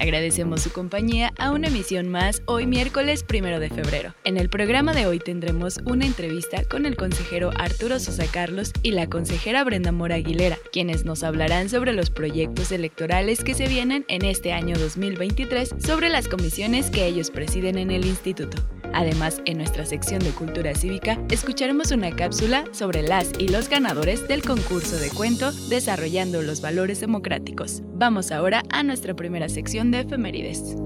Agradecemos su compañía a una emisión más hoy miércoles primero de febrero. En el programa de hoy tendremos una entrevista con el consejero Arturo Sosa Carlos y la consejera Brenda Mora Aguilera, quienes nos hablarán sobre los proyectos electorales que se vienen en este año 2023 sobre las comisiones que ellos presiden en el instituto. Además, en nuestra sección de cultura cívica, escucharemos una cápsula sobre las y los ganadores del concurso de cuento Desarrollando los Valores Democráticos. Vamos ahora a nuestra primera sección de efemérides.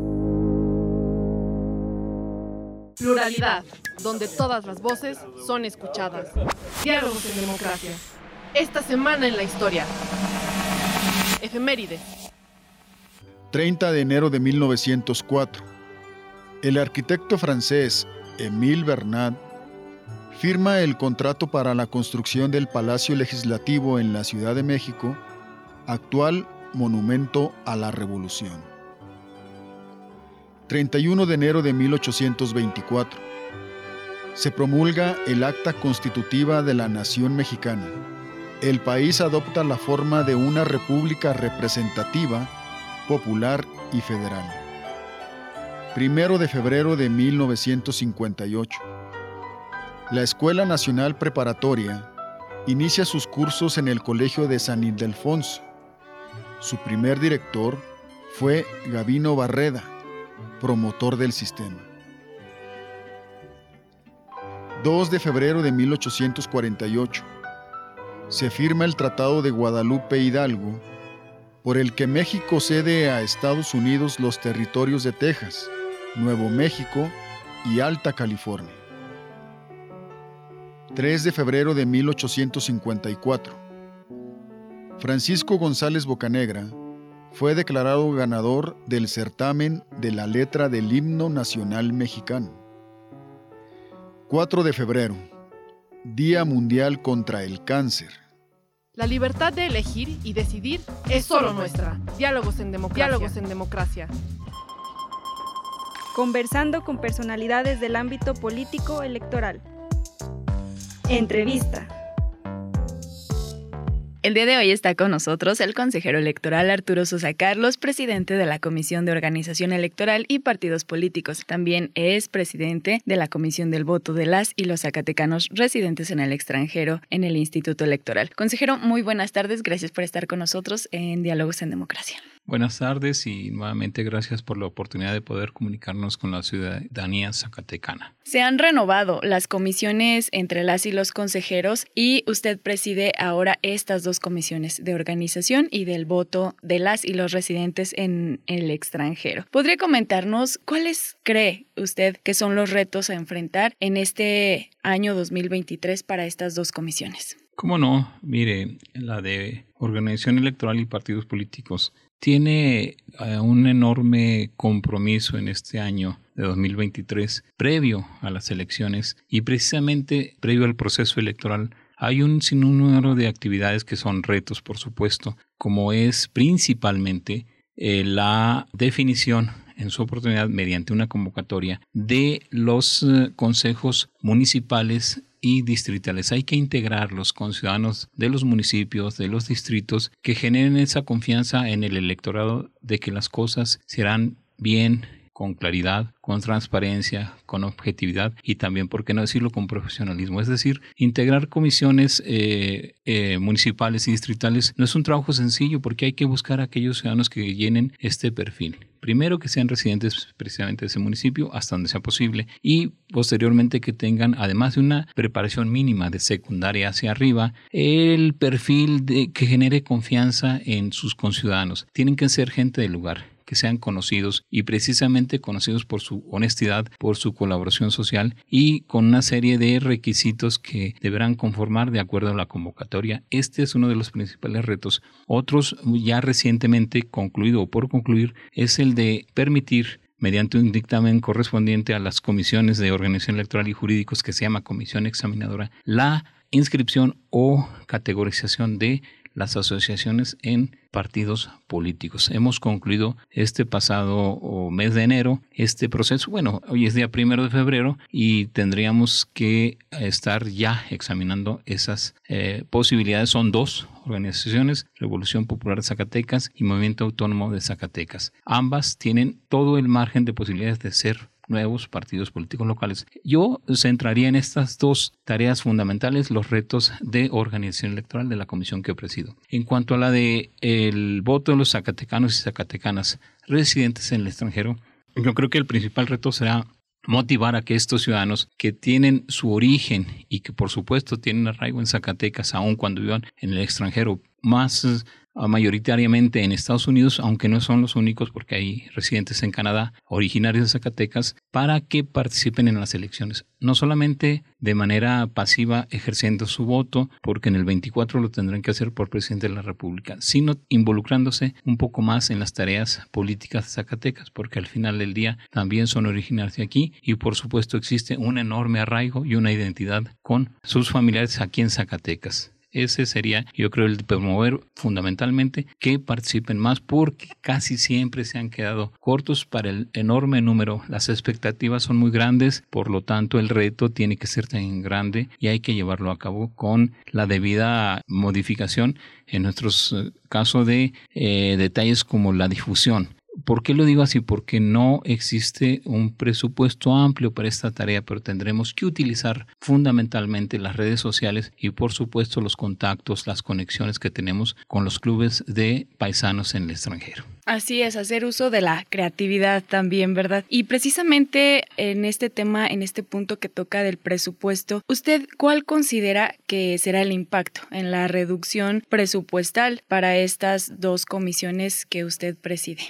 Pluralidad, donde todas las voces son escuchadas. Diálogos en democracia. Esta semana en la historia. Efemérides. 30 de enero de 1904 el arquitecto francés Émile Bernard firma el contrato para la construcción del Palacio Legislativo en la Ciudad de México, actual monumento a la Revolución. 31 de enero de 1824. Se promulga el Acta Constitutiva de la Nación Mexicana. El país adopta la forma de una república representativa, popular y federal. Primero de febrero de 1958. La Escuela Nacional Preparatoria inicia sus cursos en el Colegio de San Ildefonso. Su primer director fue Gavino Barreda, promotor del sistema. 2 de febrero de 1848. Se firma el Tratado de Guadalupe Hidalgo, por el que México cede a Estados Unidos los territorios de Texas, Nuevo México y Alta California. 3 de febrero de 1854. Francisco González Bocanegra fue declarado ganador del certamen de la letra del himno nacional mexicano. 4 de febrero, Día Mundial contra el Cáncer. La libertad de elegir y decidir es solo nuestra. Diálogos en democracia. Diálogos en democracia conversando con personalidades del ámbito político electoral. Entrevista. El día de hoy está con nosotros el consejero electoral Arturo Sosa Carlos, presidente de la Comisión de Organización Electoral y Partidos Políticos. También es presidente de la Comisión del Voto de las y los zacatecanos residentes en el extranjero en el Instituto Electoral. Consejero, muy buenas tardes. Gracias por estar con nosotros en Diálogos en Democracia. Buenas tardes y nuevamente gracias por la oportunidad de poder comunicarnos con la ciudadanía zacatecana. Se han renovado las comisiones entre las y los consejeros y usted preside ahora estas dos comisiones de organización y del voto de las y los residentes en el extranjero. ¿Podría comentarnos cuáles cree usted que son los retos a enfrentar en este año 2023 para estas dos comisiones? ¿Cómo no? Mire, la de organización electoral y partidos políticos tiene eh, un enorme compromiso en este año de 2023 previo a las elecciones y precisamente previo al proceso electoral hay un sinnúmero de actividades que son retos, por supuesto, como es principalmente eh, la definición en su oportunidad mediante una convocatoria de los eh, consejos municipales y distritales. Hay que integrarlos con ciudadanos de los municipios, de los distritos, que generen esa confianza en el electorado de que las cosas serán bien con claridad, con transparencia, con objetividad y también, por qué no decirlo, con profesionalismo. Es decir, integrar comisiones eh, eh, municipales y distritales no es un trabajo sencillo porque hay que buscar a aquellos ciudadanos que llenen este perfil primero que sean residentes precisamente de ese municipio hasta donde sea posible y posteriormente que tengan, además de una preparación mínima de secundaria hacia arriba, el perfil de, que genere confianza en sus conciudadanos. Tienen que ser gente del lugar que sean conocidos y precisamente conocidos por su honestidad, por su colaboración social y con una serie de requisitos que deberán conformar de acuerdo a la convocatoria. Este es uno de los principales retos. Otros ya recientemente concluido o por concluir es el de permitir mediante un dictamen correspondiente a las comisiones de organización electoral y jurídicos que se llama comisión examinadora, la inscripción o categorización de las asociaciones en partidos políticos. Hemos concluido este pasado mes de enero este proceso. Bueno, hoy es día primero de febrero y tendríamos que estar ya examinando esas eh, posibilidades. Son dos organizaciones, Revolución Popular de Zacatecas y Movimiento Autónomo de Zacatecas. Ambas tienen todo el margen de posibilidades de ser nuevos partidos políticos locales. Yo centraría en estas dos tareas fundamentales los retos de organización electoral de la comisión que presido. En cuanto a la de el voto de los zacatecanos y zacatecanas residentes en el extranjero, yo creo que el principal reto será motivar a que estos ciudadanos que tienen su origen y que por supuesto tienen arraigo en Zacatecas, aun cuando vivan en el extranjero, más mayoritariamente en Estados Unidos, aunque no son los únicos porque hay residentes en Canadá originarios de Zacatecas, para que participen en las elecciones. No solamente de manera pasiva ejerciendo su voto, porque en el 24 lo tendrán que hacer por presidente de la República, sino involucrándose un poco más en las tareas políticas de Zacatecas, porque al final del día también son originarios de aquí y por supuesto existe un enorme arraigo y una identidad con sus familiares aquí en Zacatecas. Ese sería, yo creo, el promover fundamentalmente que participen más porque casi siempre se han quedado cortos para el enorme número. Las expectativas son muy grandes, por lo tanto el reto tiene que ser tan grande y hay que llevarlo a cabo con la debida modificación en nuestros eh, casos de eh, detalles como la difusión. ¿Por qué lo digo así? Porque no existe un presupuesto amplio para esta tarea, pero tendremos que utilizar fundamentalmente las redes sociales y por supuesto los contactos, las conexiones que tenemos con los clubes de paisanos en el extranjero. Así es, hacer uso de la creatividad también, ¿verdad? Y precisamente en este tema, en este punto que toca del presupuesto, ¿usted cuál considera que será el impacto en la reducción presupuestal para estas dos comisiones que usted preside?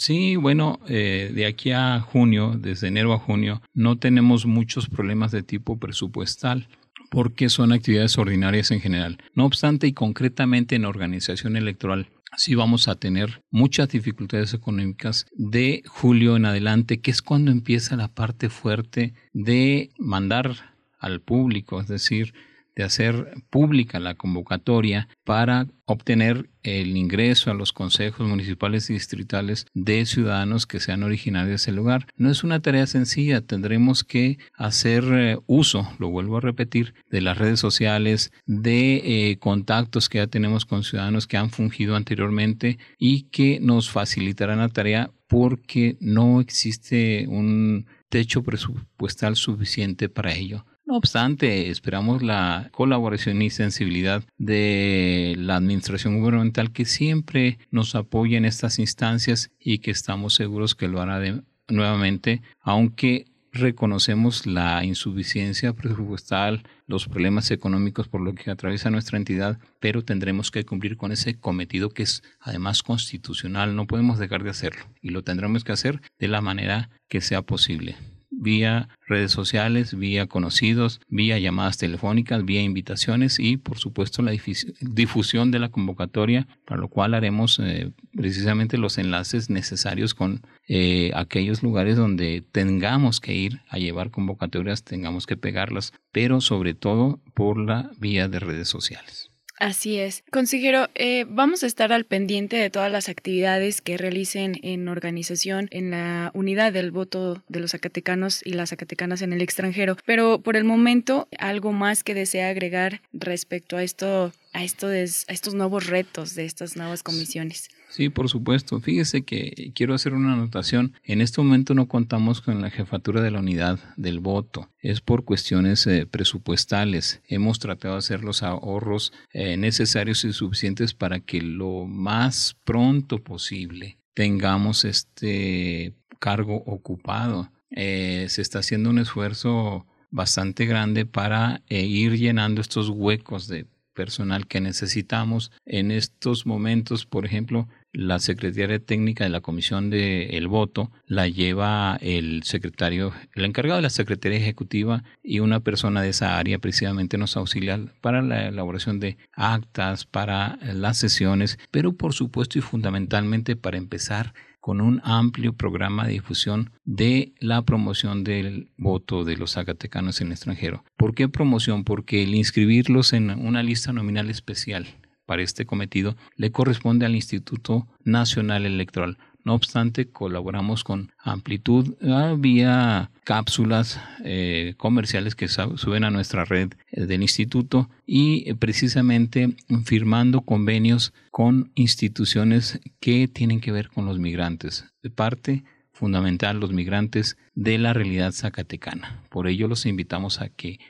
Sí, bueno, eh, de aquí a junio, desde enero a junio, no tenemos muchos problemas de tipo presupuestal porque son actividades ordinarias en general. No obstante, y concretamente en organización electoral, sí vamos a tener muchas dificultades económicas de julio en adelante, que es cuando empieza la parte fuerte de mandar al público, es decir, de hacer pública la convocatoria para obtener el ingreso a los consejos municipales y distritales de ciudadanos que sean originarios de ese lugar. No es una tarea sencilla, tendremos que hacer eh, uso, lo vuelvo a repetir, de las redes sociales, de eh, contactos que ya tenemos con ciudadanos que han fungido anteriormente y que nos facilitarán la tarea porque no existe un techo presupuestal suficiente para ello. No obstante, esperamos la colaboración y sensibilidad de la Administración Gubernamental que siempre nos apoya en estas instancias y que estamos seguros que lo hará nuevamente, aunque reconocemos la insuficiencia presupuestal, los problemas económicos por lo que atraviesa nuestra entidad, pero tendremos que cumplir con ese cometido que es además constitucional, no podemos dejar de hacerlo y lo tendremos que hacer de la manera que sea posible vía redes sociales, vía conocidos, vía llamadas telefónicas, vía invitaciones y por supuesto la difusión de la convocatoria, para lo cual haremos eh, precisamente los enlaces necesarios con eh, aquellos lugares donde tengamos que ir a llevar convocatorias, tengamos que pegarlas, pero sobre todo por la vía de redes sociales. Así es. Consejero, eh, vamos a estar al pendiente de todas las actividades que realicen en organización en la unidad del voto de los zacatecanos y las zacatecanas en el extranjero. Pero por el momento, algo más que desea agregar respecto a esto, a, esto a estos nuevos retos de estas nuevas comisiones. Sí, por supuesto. Fíjese que quiero hacer una anotación. En este momento no contamos con la jefatura de la unidad del voto. Es por cuestiones eh, presupuestales. Hemos tratado de hacer los ahorros eh, necesarios y suficientes para que lo más pronto posible tengamos este cargo ocupado. Eh, se está haciendo un esfuerzo bastante grande para ir llenando estos huecos de personal que necesitamos en estos momentos, por ejemplo, la secretaria técnica de la comisión de el voto la lleva el secretario, el encargado de la secretaría ejecutiva y una persona de esa área precisamente nos auxilia para la elaboración de actas, para las sesiones, pero por supuesto y fundamentalmente para empezar con un amplio programa de difusión de la promoción del voto de los zacatecanos en el extranjero. ¿Por qué promoción? Porque el inscribirlos en una lista nominal especial para este cometido le corresponde al Instituto Nacional Electoral. No obstante, colaboramos con amplitud vía cápsulas eh, comerciales que suben a nuestra red eh, del instituto y eh, precisamente firmando convenios con instituciones que tienen que ver con los migrantes. De parte fundamental, los migrantes de la realidad zacatecana. Por ello los invitamos a que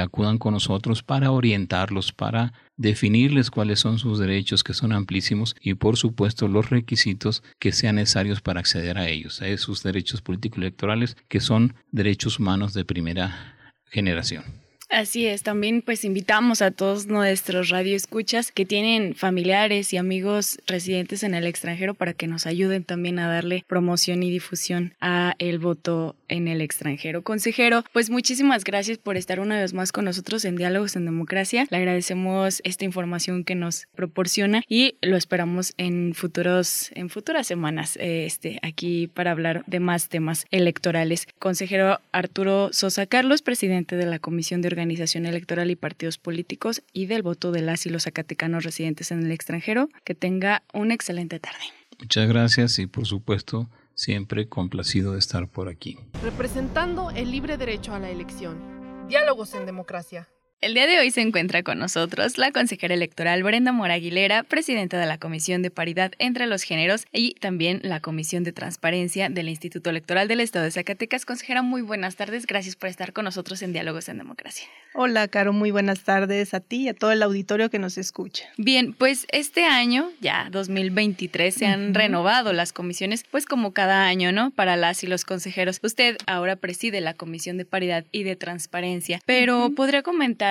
acudan con nosotros para orientarlos, para definirles cuáles son sus derechos, que son amplísimos, y por supuesto los requisitos que sean necesarios para acceder a ellos, a esos derechos político-electorales que son derechos humanos de primera generación. Así es, también pues invitamos a todos nuestros radioescuchas que tienen familiares y amigos residentes en el extranjero para que nos ayuden también a darle promoción y difusión a el voto en el extranjero. Consejero, pues muchísimas gracias por estar una vez más con nosotros en Diálogos en Democracia. Le agradecemos esta información que nos proporciona y lo esperamos en futuros en futuras semanas este aquí para hablar de más temas electorales. Consejero Arturo Sosa Carlos, presidente de la Comisión de Organización organización electoral y partidos políticos y del voto de las y los zacatecanos residentes en el extranjero. Que tenga una excelente tarde. Muchas gracias y por supuesto siempre complacido de estar por aquí. Representando el libre derecho a la elección. Diálogos en democracia. El día de hoy se encuentra con nosotros la consejera electoral Brenda Mora Aguilera, presidenta de la Comisión de Paridad entre los Géneros y también la Comisión de Transparencia del Instituto Electoral del Estado de Zacatecas. Consejera, muy buenas tardes. Gracias por estar con nosotros en Diálogos en Democracia. Hola, Caro. Muy buenas tardes a ti y a todo el auditorio que nos escucha. Bien, pues este año, ya 2023, se han renovado las comisiones, pues como cada año, ¿no? Para las y los consejeros. Usted ahora preside la Comisión de Paridad y de Transparencia, pero ¿podría comentar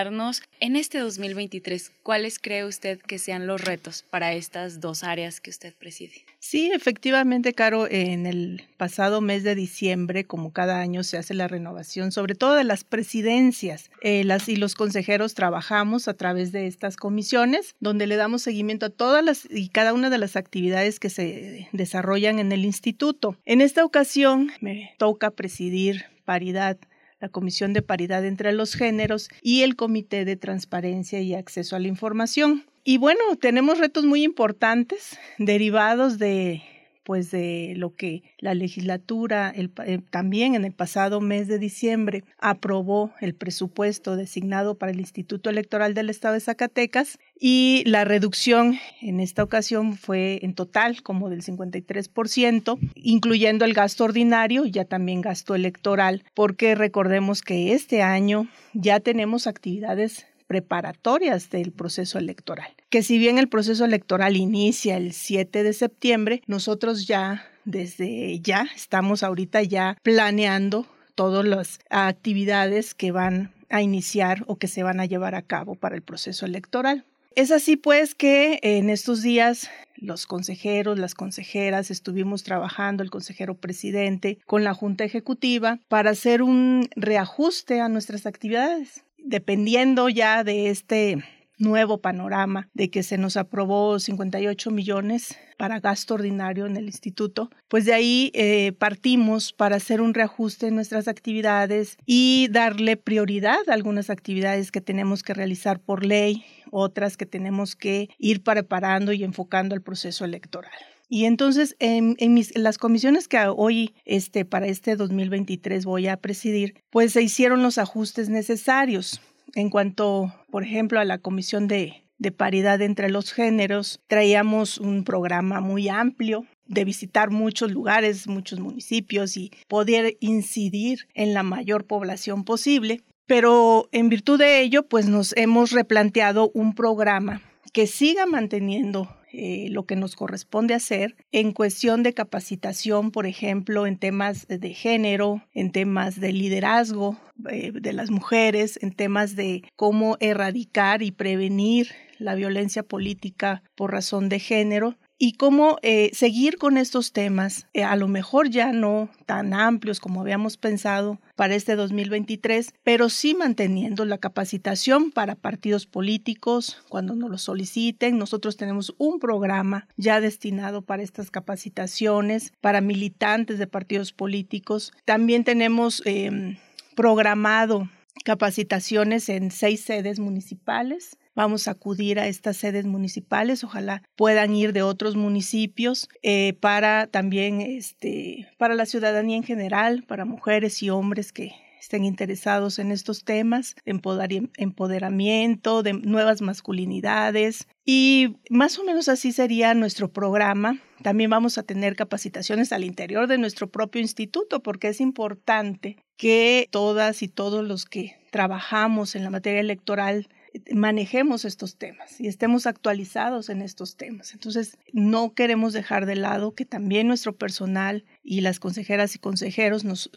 en este 2023, ¿cuáles cree usted que sean los retos para estas dos áreas que usted preside? Sí, efectivamente, Caro, en el pasado mes de diciembre, como cada año, se hace la renovación, sobre todo de las presidencias. Eh, y los consejeros trabajamos a través de estas comisiones, donde le damos seguimiento a todas las y cada una de las actividades que se desarrollan en el instituto. En esta ocasión me toca presidir paridad la Comisión de Paridad entre los Géneros y el Comité de Transparencia y Acceso a la Información. Y bueno, tenemos retos muy importantes derivados de pues de lo que la legislatura eh, también en el pasado mes de diciembre aprobó el presupuesto designado para el Instituto Electoral del Estado de Zacatecas y la reducción en esta ocasión fue en total como del 53%, incluyendo el gasto ordinario y ya también gasto electoral, porque recordemos que este año ya tenemos actividades preparatorias del proceso electoral. Que si bien el proceso electoral inicia el 7 de septiembre, nosotros ya desde ya estamos ahorita ya planeando todas las actividades que van a iniciar o que se van a llevar a cabo para el proceso electoral. Es así pues que en estos días los consejeros, las consejeras, estuvimos trabajando, el consejero presidente, con la Junta Ejecutiva para hacer un reajuste a nuestras actividades dependiendo ya de este nuevo panorama de que se nos aprobó 58 millones para gasto ordinario en el instituto, pues de ahí eh, partimos para hacer un reajuste en nuestras actividades y darle prioridad a algunas actividades que tenemos que realizar por ley, otras que tenemos que ir preparando y enfocando el proceso electoral. Y entonces, en, las comisiones que hoy, este, para este 2023 voy a presidir, pues se hicieron los ajustes necesarios. En cuanto, por ejemplo, a la comisión de, de paridad entre los géneros, traíamos un programa muy amplio de visitar muchos lugares, muchos municipios y poder incidir en la mayor población posible. Pero en virtud de ello, pues nos hemos replanteado un programa que siga manteniendo eh, lo que nos corresponde hacer en cuestión de capacitación, por ejemplo, en temas de género, en temas de liderazgo eh, de las mujeres, en temas de cómo erradicar y prevenir la violencia política por razón de género y cómo eh, seguir con estos temas, eh, a lo mejor ya no tan amplios como habíamos pensado para este 2023, pero sí manteniendo la capacitación para partidos políticos cuando nos lo soliciten. Nosotros tenemos un programa ya destinado para estas capacitaciones, para militantes de partidos políticos. También tenemos em, programado capacitaciones en seis sedes municipales vamos a acudir a estas sedes municipales, ojalá puedan ir de otros municipios eh, para también, este, para la ciudadanía en general, para mujeres y hombres que estén interesados en estos temas, empoderamiento, de nuevas masculinidades. Y más o menos así sería nuestro programa. También vamos a tener capacitaciones al interior de nuestro propio instituto, porque es importante que todas y todos los que trabajamos en la materia electoral manejemos estos temas y estemos actualizados en estos temas. Entonces, no queremos dejar de lado que también nuestro personal y las consejeras y consejeros nos,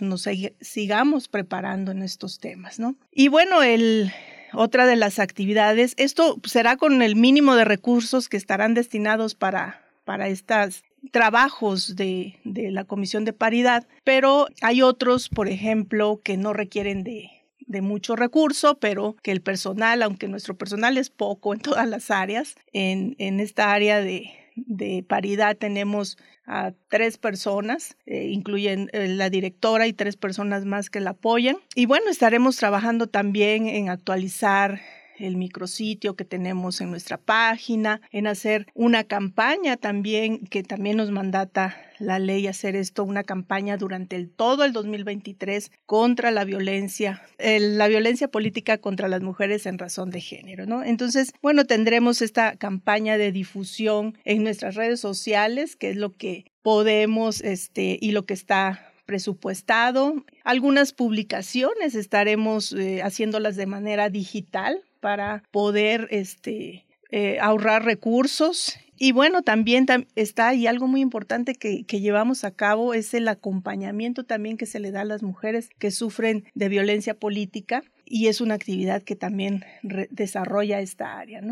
sigamos preparando en estos temas, ¿no? Y bueno, el, otra de las actividades, esto será con el mínimo de recursos que estarán destinados para, para estos trabajos de, de la Comisión de Paridad, pero hay otros, por ejemplo, que no requieren de de mucho recurso, pero que el personal, aunque nuestro personal es poco en todas las áreas, en, en esta área de, de paridad tenemos a tres personas, eh, incluyen eh, la directora y tres personas más que la apoyan. Y bueno, estaremos trabajando también en actualizar el micrositio que tenemos en nuestra página, en hacer una campaña también, que también nos mandata la ley hacer esto, una campaña durante el, todo el 2023 contra la violencia, la violencia política contra las mujeres en razón de género, ¿no? Entonces, bueno, tendremos esta campaña de difusión en nuestras redes sociales, que es lo que podemos, este, y lo que está presupuestado. Algunas publicaciones estaremos eh, haciéndolas de manera digital para poder este, eh, ahorrar recursos. Y bueno, también está ahí algo muy importante que, llevamos a cabo, es el acompañamiento también que se le da a las mujeres que sufren de violencia política y es una actividad que también desarrolla esta área,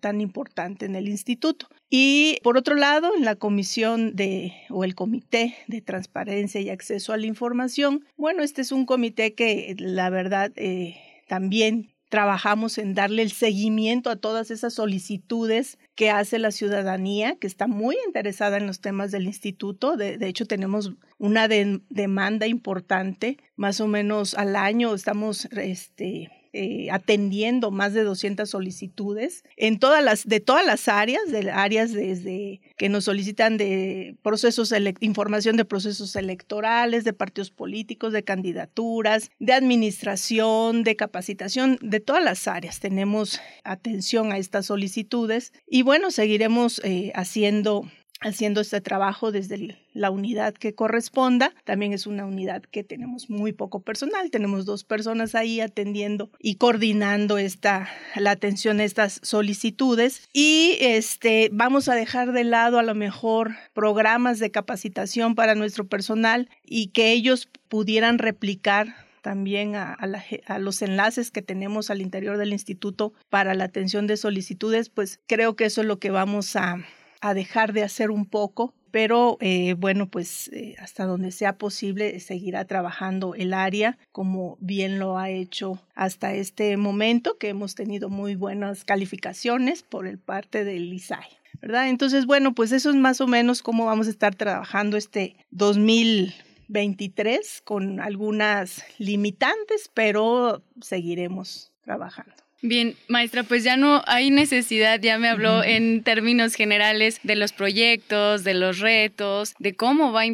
tan importante en el instituto. Y por otro lado, en la comisión de, o el comité de transparencia y acceso a la información, bueno, este es un comité que la verdad eh, también trabajamos en darle el seguimiento a todas esas solicitudes que hace la ciudadanía, que está muy interesada en los temas del instituto. De, hecho, tenemos una demanda importante, más o menos al año estamos este, eh, atendiendo más de 200 solicitudes en todas las, de todas las áreas, de áreas desde que nos solicitan de procesos, información de procesos electorales, de partidos políticos, de candidaturas, de administración, de capacitación, de todas las áreas. Tenemos atención a estas solicitudes y bueno, seguiremos eh, haciendo haciendo este trabajo desde la unidad que corresponda. También es una unidad que tenemos muy poco personal, tenemos dos personas ahí atendiendo y coordinando esta, la atención a estas solicitudes. Y este, vamos a dejar de lado a lo mejor programas de capacitación para nuestro personal y que ellos pudieran replicar también a, a, los enlaces que tenemos al interior del instituto para la atención de solicitudes, pues creo que eso es lo que vamos a, a dejar de hacer un poco, pero eh, bueno, pues eh, hasta donde sea posible seguirá trabajando el área como bien lo ha hecho hasta este momento, que hemos tenido muy buenas calificaciones por el parte del ISAI. ¿verdad? Entonces, bueno, pues eso es más o menos cómo vamos a estar trabajando este 2023 con algunas limitantes, pero seguiremos trabajando. Bien, maestra, pues ya no hay necesidad, ya me habló en términos generales de los proyectos, de los retos, de cómo va a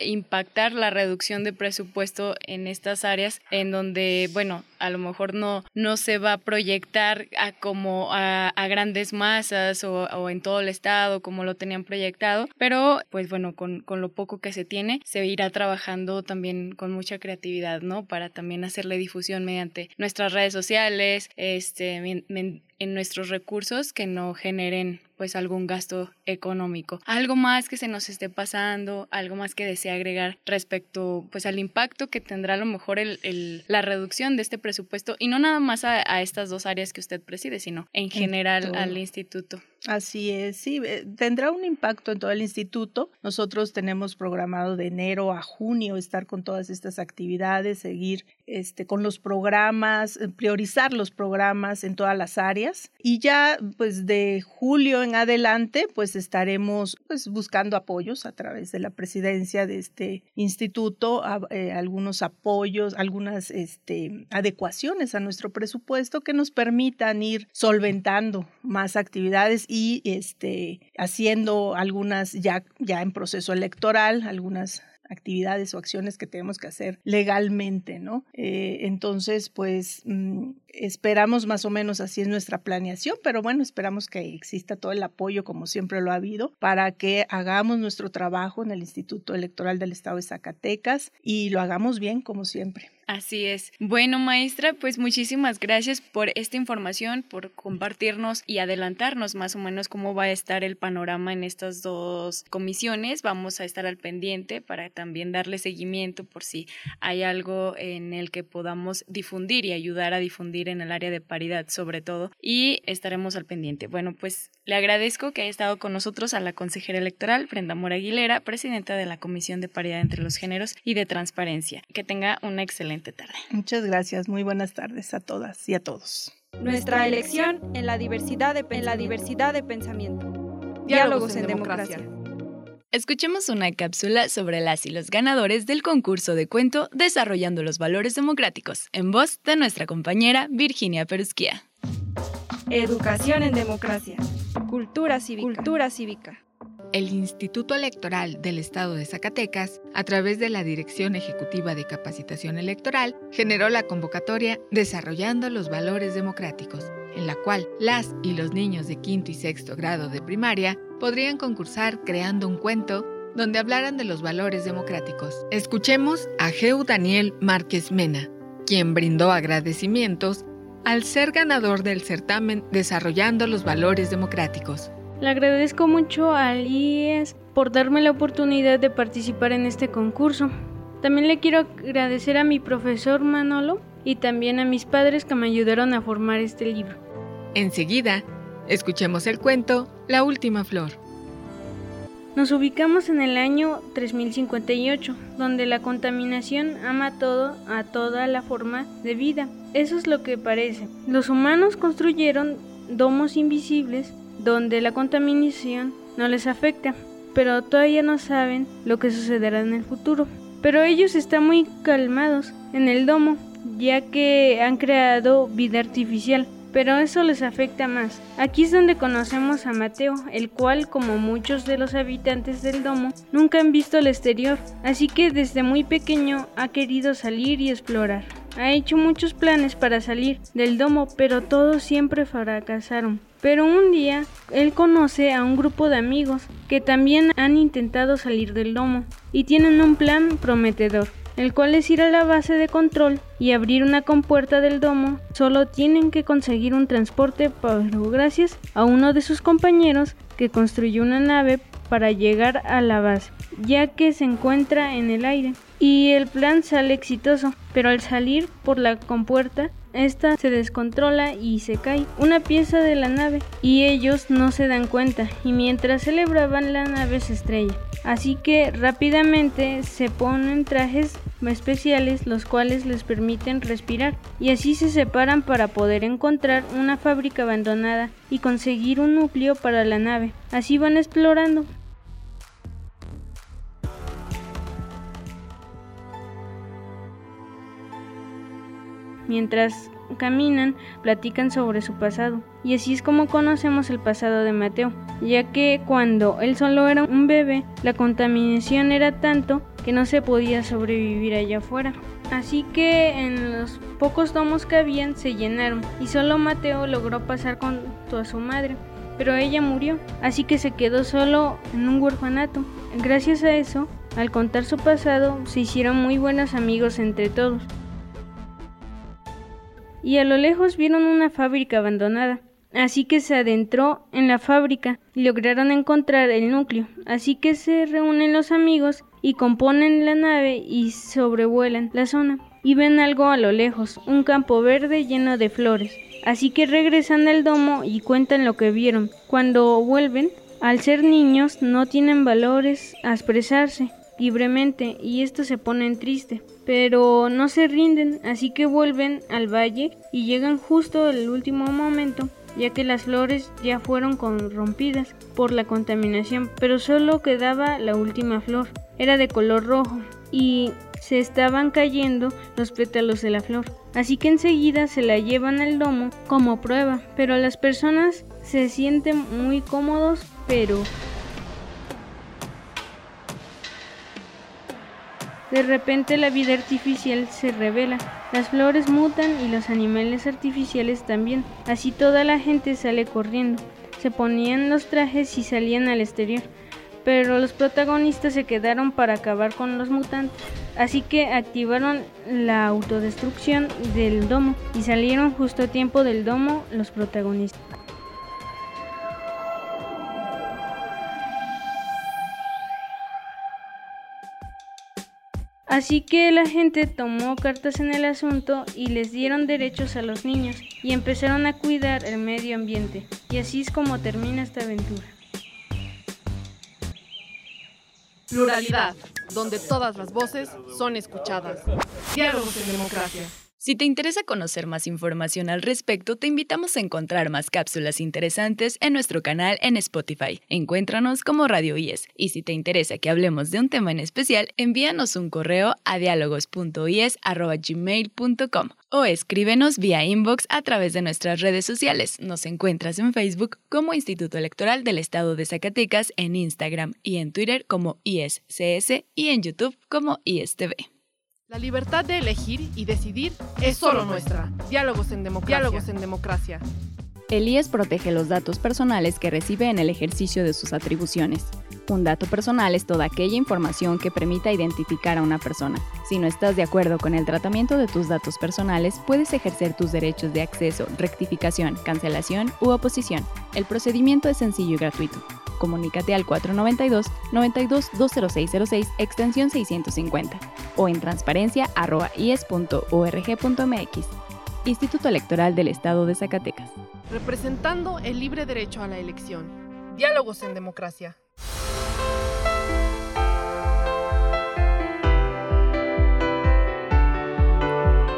impactar la reducción de presupuesto en estas áreas en donde, bueno, a lo mejor no, no se va a proyectar a como a, grandes masas o, en todo el estado como lo tenían proyectado, pero pues bueno, con, lo poco que se tiene, se irá trabajando también con mucha creatividad, ¿no? Para también hacerle difusión mediante nuestras redes sociales, este, en nuestros recursos que no generen pues algún gasto económico. Algo más que se nos esté pasando, algo más que desee agregar respecto pues al impacto que tendrá a lo mejor el, la reducción de este presupuesto y no nada más a, estas dos áreas que usted preside, sino en general al instituto. Así es, sí, eh, tendrá un impacto en todo el instituto. Nosotros tenemos programado de enero a junio estar con todas estas actividades, seguir este, con los programas, eh, priorizar los programas en todas las áreas. Y ya pues de julio en adelante pues estaremos pues buscando apoyos a través de la presidencia de este instituto, eh, algunos apoyos, algunas este, adecuaciones a nuestro presupuesto que nos permitan ir solventando más actividades y este, haciendo algunas ya, ya en proceso electoral, algunas actividades o acciones que tenemos que hacer legalmente, ¿no? Eh, entonces, pues mm, esperamos más o menos así es nuestra planeación, pero bueno, esperamos que exista todo el apoyo, como siempre lo ha habido, para que hagamos nuestro trabajo en el Instituto Electoral del Estado de Zacatecas y lo hagamos bien, como siempre. Así es. Bueno, maestra, pues muchísimas gracias por esta información, por compartirnos y adelantarnos más o menos cómo va a estar el panorama en estas dos comisiones. Vamos a estar al pendiente para también darle seguimiento por si hay algo en el que podamos difundir y ayudar a difundir en el área de paridad sobre todo y estaremos al pendiente. Bueno, pues le agradezco que haya estado con nosotros a la consejera electoral Brenda Mora Aguilera, presidenta de la Comisión de Paridad entre los Géneros y de Transparencia. Que tenga una excelente tarde. Muchas gracias, muy buenas tardes a todas y a todos. Nuestra elección en la diversidad de, en la diversidad de pensamiento. Diálogos, en, democracia. Escuchemos una cápsula sobre las y los ganadores del concurso de cuento Desarrollando los Valores Democráticos, en voz de nuestra compañera Virginia Perusquía. Educación en democracia. Cultura cívica. Cultura cívica el Instituto Electoral del Estado de Zacatecas, a través de la Dirección Ejecutiva de Capacitación Electoral, generó la convocatoria Desarrollando los Valores Democráticos, en la cual las y los niños de quinto y sexto grado de primaria podrían concursar creando un cuento donde hablaran de los valores democráticos. Escuchemos a Geu Daniel Márquez Mena, quien brindó agradecimientos al ser ganador del certamen Desarrollando los Valores Democráticos. Le agradezco mucho al IES por darme la oportunidad de participar en este concurso. También le quiero agradecer a mi profesor Manolo y también a mis padres que me ayudaron a formar este libro. Enseguida, escuchemos el cuento La última flor. Nos ubicamos en el año 3058, donde la contaminación ama todo a toda la forma de vida. Eso es lo que parece. Los humanos construyeron domos invisibles donde la contaminación no les afecta, pero todavía no saben lo que sucederá en el futuro. Pero ellos están muy calmados en el domo, ya que han creado vida artificial, pero eso les afecta más. Aquí es donde conocemos a Mateo, el cual, como muchos de los habitantes del domo, nunca han visto el exterior, así que desde muy pequeño ha querido salir y explorar. Ha hecho muchos planes para salir del domo, pero todos siempre fracasaron. Pero un día él conoce a un grupo de amigos que también han intentado salir del domo y tienen un plan prometedor, el cual es ir a la base de control y abrir una compuerta del domo. Solo tienen que conseguir un transporte, pero gracias a uno de sus compañeros que construyó una nave para llegar a la base, ya que se encuentra en el aire. Y el plan sale exitoso, pero al salir por la compuerta esta se descontrola y se cae una pieza de la nave y ellos no se dan cuenta y mientras celebraban la nave se estrella. Así que rápidamente se ponen trajes especiales los cuales les permiten respirar y así se separan para poder encontrar una fábrica abandonada y conseguir un núcleo para la nave. Así van explorando Mientras caminan, platican sobre su pasado. Y así es como conocemos el pasado de Mateo, ya que cuando él solo era un bebé, la contaminación era tanto que no se podía sobrevivir allá afuera. Así que en los pocos domos que habían se llenaron y solo Mateo logró pasar con a su madre, pero ella murió, así que se quedó solo en un orfanato. Gracias a eso, al contar su pasado, se hicieron muy buenos amigos entre todos y a lo lejos vieron una fábrica abandonada. Así que se adentró en la fábrica y lograron encontrar el núcleo. Así que se reúnen los amigos y componen la nave y sobrevuelan la zona. Y ven algo a lo lejos, un campo verde lleno de flores. Así que regresan al domo y cuentan lo que vieron. Cuando vuelven, al ser niños no tienen valores a expresarse libremente y esto se ponen triste. Pero no se rinden, así que vuelven al valle y llegan justo al último momento ya que las flores ya fueron corrompidas por la contaminación, pero solo quedaba la última flor. Era de color rojo y se estaban cayendo los pétalos de la flor. Así que enseguida se la llevan al domo como prueba, pero las personas se sienten muy cómodos, pero De repente la vida artificial se revela, las flores mutan y los animales artificiales también, así toda la gente sale corriendo, se ponían los trajes y salían al exterior, pero los protagonistas se quedaron para acabar con los mutantes, así que activaron la autodestrucción del domo y salieron justo a tiempo del domo los protagonistas. Así que la gente tomó cartas en el asunto y les dieron derechos a los niños y empezaron a cuidar el medio ambiente. Y así es como termina esta aventura. Pluralidad, donde todas las voces son escuchadas. Diálogos en democracia. Si te interesa conocer más información al respecto, te invitamos a encontrar más cápsulas interesantes en nuestro canal en Spotify. Encuéntranos como Radio IES. Y si te interesa que hablemos de un tema en especial, envíanos un correo a diálogos.ies.gmail.com o escríbenos vía inbox a través de nuestras redes sociales. Nos encuentras en Facebook como Instituto Electoral del Estado de Zacatecas, en Instagram y en Twitter como IESCS y en YouTube como IESTV. La libertad de elegir y decidir es solo nuestra. Diálogos en democracia. Diálogos en democracia. El IES protege los datos personales que recibe en el ejercicio de sus atribuciones. Un dato personal es toda aquella información que permita identificar a una persona. Si no estás de acuerdo con el tratamiento de tus datos personales, puedes ejercer tus derechos de acceso, rectificación, cancelación u oposición. El procedimiento es sencillo y gratuito comunícate al 492-92-20606 extensión 650 o en transparencia.ies.org.mx. Instituto Electoral del Estado de Zacatecas. Representando el libre derecho a la elección. Diálogos en democracia.